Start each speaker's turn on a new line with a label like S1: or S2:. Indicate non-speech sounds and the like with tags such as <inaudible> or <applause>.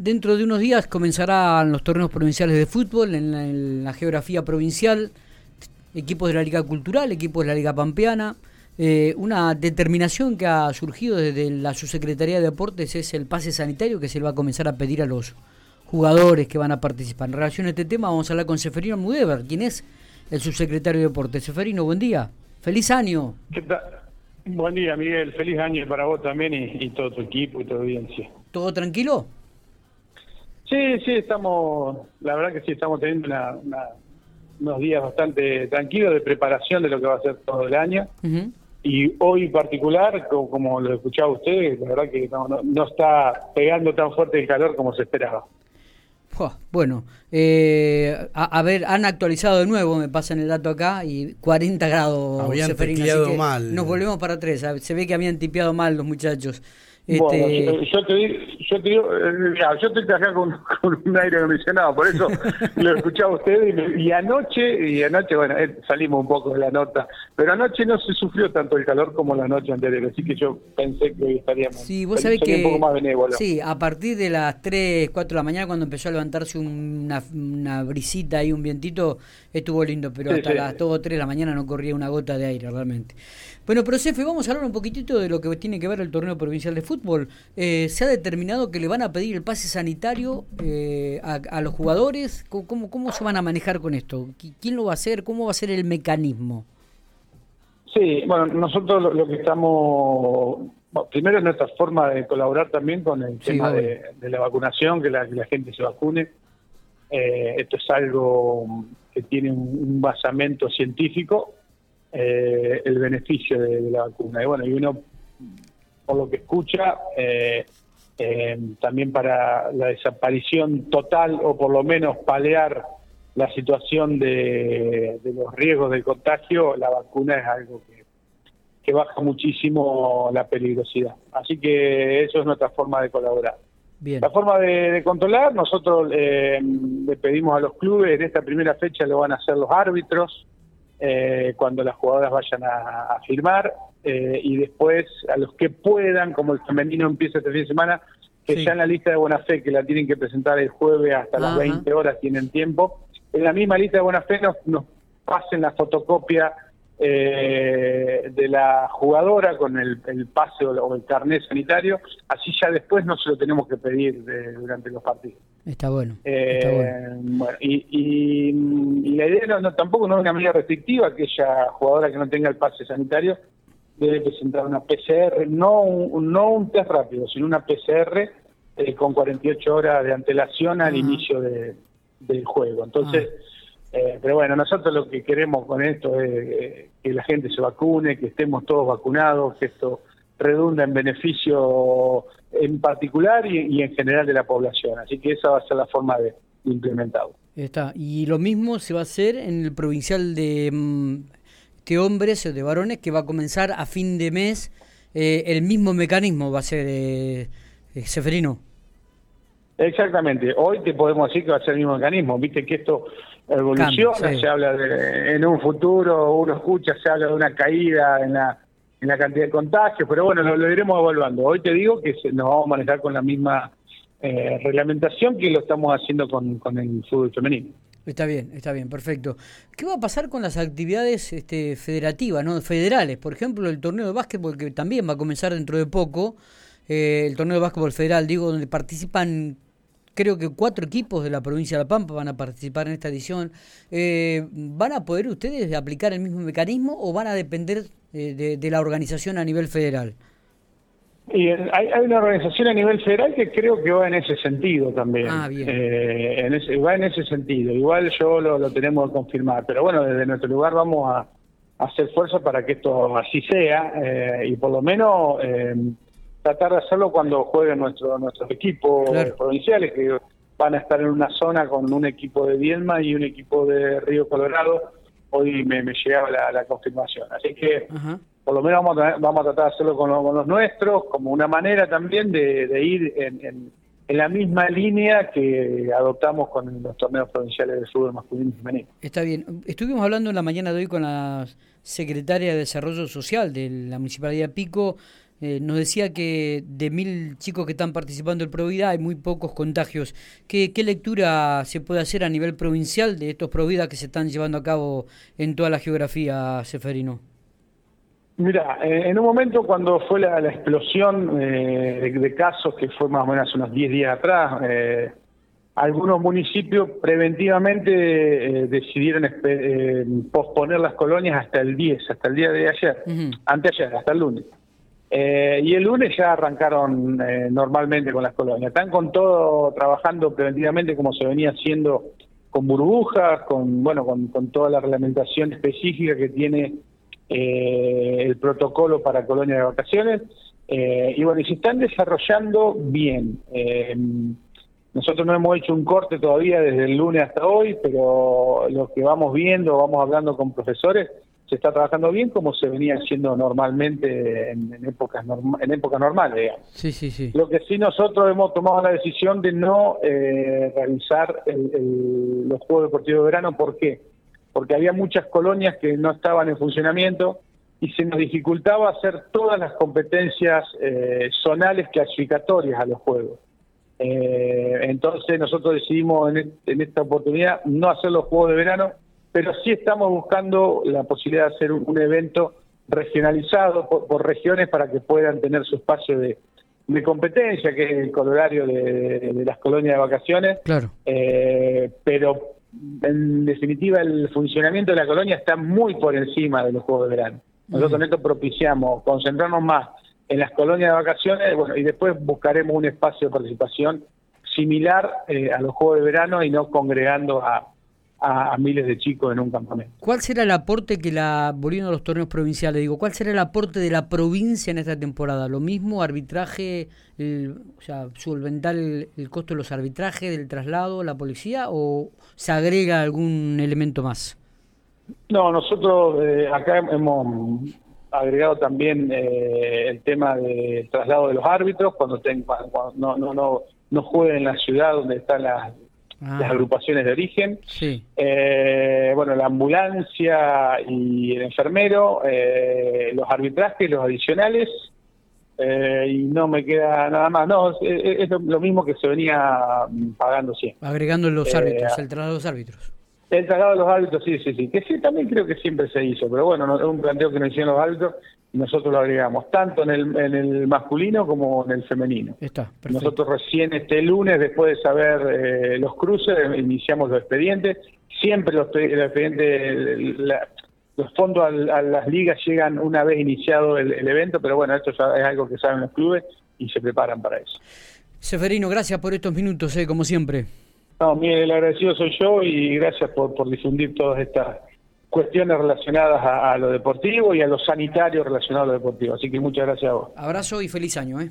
S1: dentro de unos días comenzarán los torneos provinciales de fútbol en la, geografía provincial, equipos de la Liga Cultural, equipos de la Liga Pampeana. Eh, una determinación que ha surgido desde la Subsecretaría de Deportes es el pase sanitario que se le va a comenzar a pedir a los jugadores que van a participar. En relación a este tema vamos a hablar con Seferino Mudever, quien es el subsecretario de Deportes. Seferino, buen día. Feliz año.
S2: ¿Qué tal? Buen día, Miguel. Feliz año para vos también y, todo tu equipo y tu audiencia.
S1: ¿Todo tranquilo?
S2: Sí, sí, estamos, la verdad que sí, estamos teniendo unos días bastante tranquilos de preparación de lo que va a ser todo el año. Y hoy en particular, como, lo escuchaba usted, la verdad que no está pegando tan fuerte el calor como se esperaba.
S1: Bueno, eh, a, ver, han actualizado de nuevo, me pasan el dato acá, y 40 grados.
S3: Habían mal.
S1: Nos volvemos para atrás. Se ve que habían tipeado mal los muchachos.
S2: Este... yo, te digo, yo te digo, eh, yo estoy acá <laughs> con, un aire acondicionado, por eso <laughs> lo escuchaba usted y, anoche, y anoche, bueno, eh, salimos un poco de la nota, pero anoche no se sufrió tanto el calor como la noche anterior, así que yo pensé que hoy estaríamos
S1: sí, vos sabés que, un poco más benévolo. Sí, a partir de las 3, 4 de la mañana cuando empezó a levantarse una, una brisita y un vientito, estuvo lindo, pero hasta las 2 o 3 de la mañana no corría una gota de aire realmente. Bueno, pero Cefe, vamos a hablar un poquitito de lo que tiene que ver el torneo provincial de fútbol. Eh, se ha determinado que le van a pedir el pase sanitario eh, a, los jugadores. ¿Cómo, ¿Cómo se van a manejar con esto? ¿Quién lo va a hacer? ¿Cómo va a ser el mecanismo?
S2: Sí, bueno, nosotros lo, que estamos primero es nuestra forma de colaborar también con el tema de, la vacunación, que la, gente se vacune. Eh, esto es algo que tiene un basamento científico eh, el beneficio de, la vacuna. Y bueno, y uno, por lo que escucha, eh, eh, también para la desaparición total o por lo menos palear la situación de, los riesgos del contagio, la vacuna es algo que, baja muchísimo la peligrosidad. Así que eso es nuestra forma de colaborar. La forma de, controlar, nosotros le pedimos a los clubes, en esta primera fecha lo van a hacer los árbitros, eh, cuando las jugadoras vayan a, firmar eh, y después a los que puedan, como el femenino empieza este fin de semana, que ya en la lista de buena fe que la tienen que presentar el jueves hasta las 20 horas tienen tiempo, en la misma lista de buena fe nos, nos pasen la fotocopia eh, de la jugadora con el, pase o, el carnet sanitario, así ya después no se lo tenemos que pedir durante los partidos.
S1: Está bueno.
S2: Eh, y, la idea no, tampoco no es una medida restrictiva, aquella jugadora que no tenga el pase sanitario debe presentar una PCR, no un, no un test rápido, sino una PCR eh, con 48 horas de antelación al inicio del juego. Entonces, ah. Eh, pero bueno, nosotros lo que queremos con esto es eh, que la gente se vacune, que estemos todos vacunados, que esto redunda en beneficio en particular y, en general de la población. Así que esa va a ser la forma de implementarlo.
S1: Está. Y lo mismo se va a hacer en el provincial de, mm, de hombres o de varones que va a comenzar a fin de mes. Eh, el mismo mecanismo va a ser, eh, Seferino.
S2: Exactamente. Hoy te podemos decir que va a ser el mismo mecanismo. Viste que esto evoluciona, se habla de, en un futuro, uno escucha, se habla de una caída en la, en la cantidad de contagios, pero bueno, lo, iremos evaluando. Hoy te digo que nos vamos a manejar con la misma eh, reglamentación que lo estamos haciendo con, con el fútbol femenino.
S1: Está bien, está bien, perfecto. ¿Qué va a pasar con las actividades este, federativas, no federales? Por ejemplo, el torneo de básquetbol que también va a comenzar dentro de poco, eh, el torneo de básquetbol federal, digo, donde participan creo que cuatro equipos de la provincia de La Pampa van a participar en esta edición. Eh, ¿Van a poder ustedes aplicar el mismo mecanismo o van a depender eh, de, la organización a nivel federal?
S2: Y hay, una organización a nivel federal que creo que va en ese sentido también.
S1: Ah, bien.
S2: Eh, en ese, va en ese sentido. Igual yo lo, lo, tenemos que confirmar. Pero bueno, desde nuestro lugar vamos a, hacer fuerza para que esto así sea y por lo menos tratar de hacerlo cuando jueguen nuestro, nuestros equipos provinciales, que van a estar en una zona con un equipo de Dielma y un equipo de Río Colorado. Hoy me, me llegaba la, confirmación. Así que por lo menos vamos a, tratar de hacerlo con, los nuestros, como una manera también de, ir en, en, la misma línea que adoptamos con los torneos provinciales de fútbol masculino y femenino.
S1: Está bien. Estuvimos hablando en la mañana de hoy con la secretaria de Desarrollo Social de la Municipalidad de Pico Eh, nos decía que de mil chicos que están participando en Provida hay muy pocos contagios. ¿Qué, ¿Qué, lectura se puede hacer a nivel provincial de estos Provida que se están llevando a cabo en toda la geografía, Seferino?
S2: Mira, eh, en un momento cuando fue la, explosión eh, de, casos, que fue más o menos unos 10 días atrás, algunos municipios preventivamente decidieron posponer las colonias hasta el 10, hasta el día de ayer, anteayer, hasta el lunes. Eh, y el lunes ya arrancaron eh, normalmente con las colonias. Están con todo trabajando preventivamente como se venía haciendo con burbujas, con bueno, con, toda la reglamentación específica que tiene eh, el protocolo para colonias de vacaciones. y bueno, y se están desarrollando bien. nosotros no hemos hecho un corte todavía desde el lunes hasta hoy, pero lo que vamos viendo, vamos hablando con profesores, se está trabajando bien como se venía haciendo normalmente en, épocas en épocas normales.
S1: Sí, sí, sí.
S2: Lo que sí nosotros hemos tomado la decisión de no eh, realizar los Juegos Deportivos de Verano. ¿Por qué? Porque había muchas colonias que no estaban en funcionamiento y se nos dificultaba hacer todas las competencias eh, zonales clasificatorias a los Juegos. Eh, entonces nosotros decidimos en, en esta oportunidad no hacer los Juegos de Verano pero sí estamos buscando la posibilidad de hacer un, evento regionalizado por, regiones para que puedan tener su espacio de, competencia, que es el colorario de, las colonias de vacaciones.
S1: Claro.
S2: Eh, pero en definitiva el funcionamiento de la colonia está muy por encima de los Juegos de Verano. Nosotros con esto propiciamos concentrarnos más en las colonias de vacaciones bueno, y después buscaremos un espacio de participación similar eh, a los Juegos de Verano y no congregando a a, miles de chicos en un campamento.
S1: ¿Cuál será el aporte que la, volviendo a los torneos provinciales, digo, cuál será el aporte de la provincia en esta temporada? ¿Lo mismo, arbitraje, o sea, solventar el, costo de los arbitrajes, del traslado, la policía, o se agrega algún elemento más?
S2: No, nosotros eh, acá hemos agregado también eh, el tema del traslado de los árbitros cuando, no, no, no, no jueguen en la ciudad donde están las Ah. las agrupaciones de origen. Eh, bueno, la ambulancia y el enfermero, eh, los arbitrajes, los adicionales, eh, y no me queda nada más. No, es, lo mismo que se venía pagando siempre.
S1: Agregando los árbitros, el traslado de los árbitros.
S2: El traslado de los árbitros, sí, sí, sí. Que sí, también creo que siempre se hizo, pero bueno, es un planteo que nos hicieron los árbitros nosotros lo agregamos tanto en el, en el masculino como en el femenino.
S1: Está,
S2: nosotros recién este lunes, después de saber eh, los cruces, iniciamos los expedientes. Siempre los, expedientes, los fondos a, las ligas llegan una vez iniciado el, evento, pero bueno, esto es algo que saben los clubes y se preparan para eso.
S1: Seferino, gracias por estos minutos, eh, como siempre.
S2: No, Miguel, el agradecido soy yo y gracias por, por difundir todas estas cuestiones relacionadas a, lo deportivo y a lo sanitario relacionado a lo deportivo. Así que muchas gracias a vos.
S1: Abrazo y feliz año. ¿eh?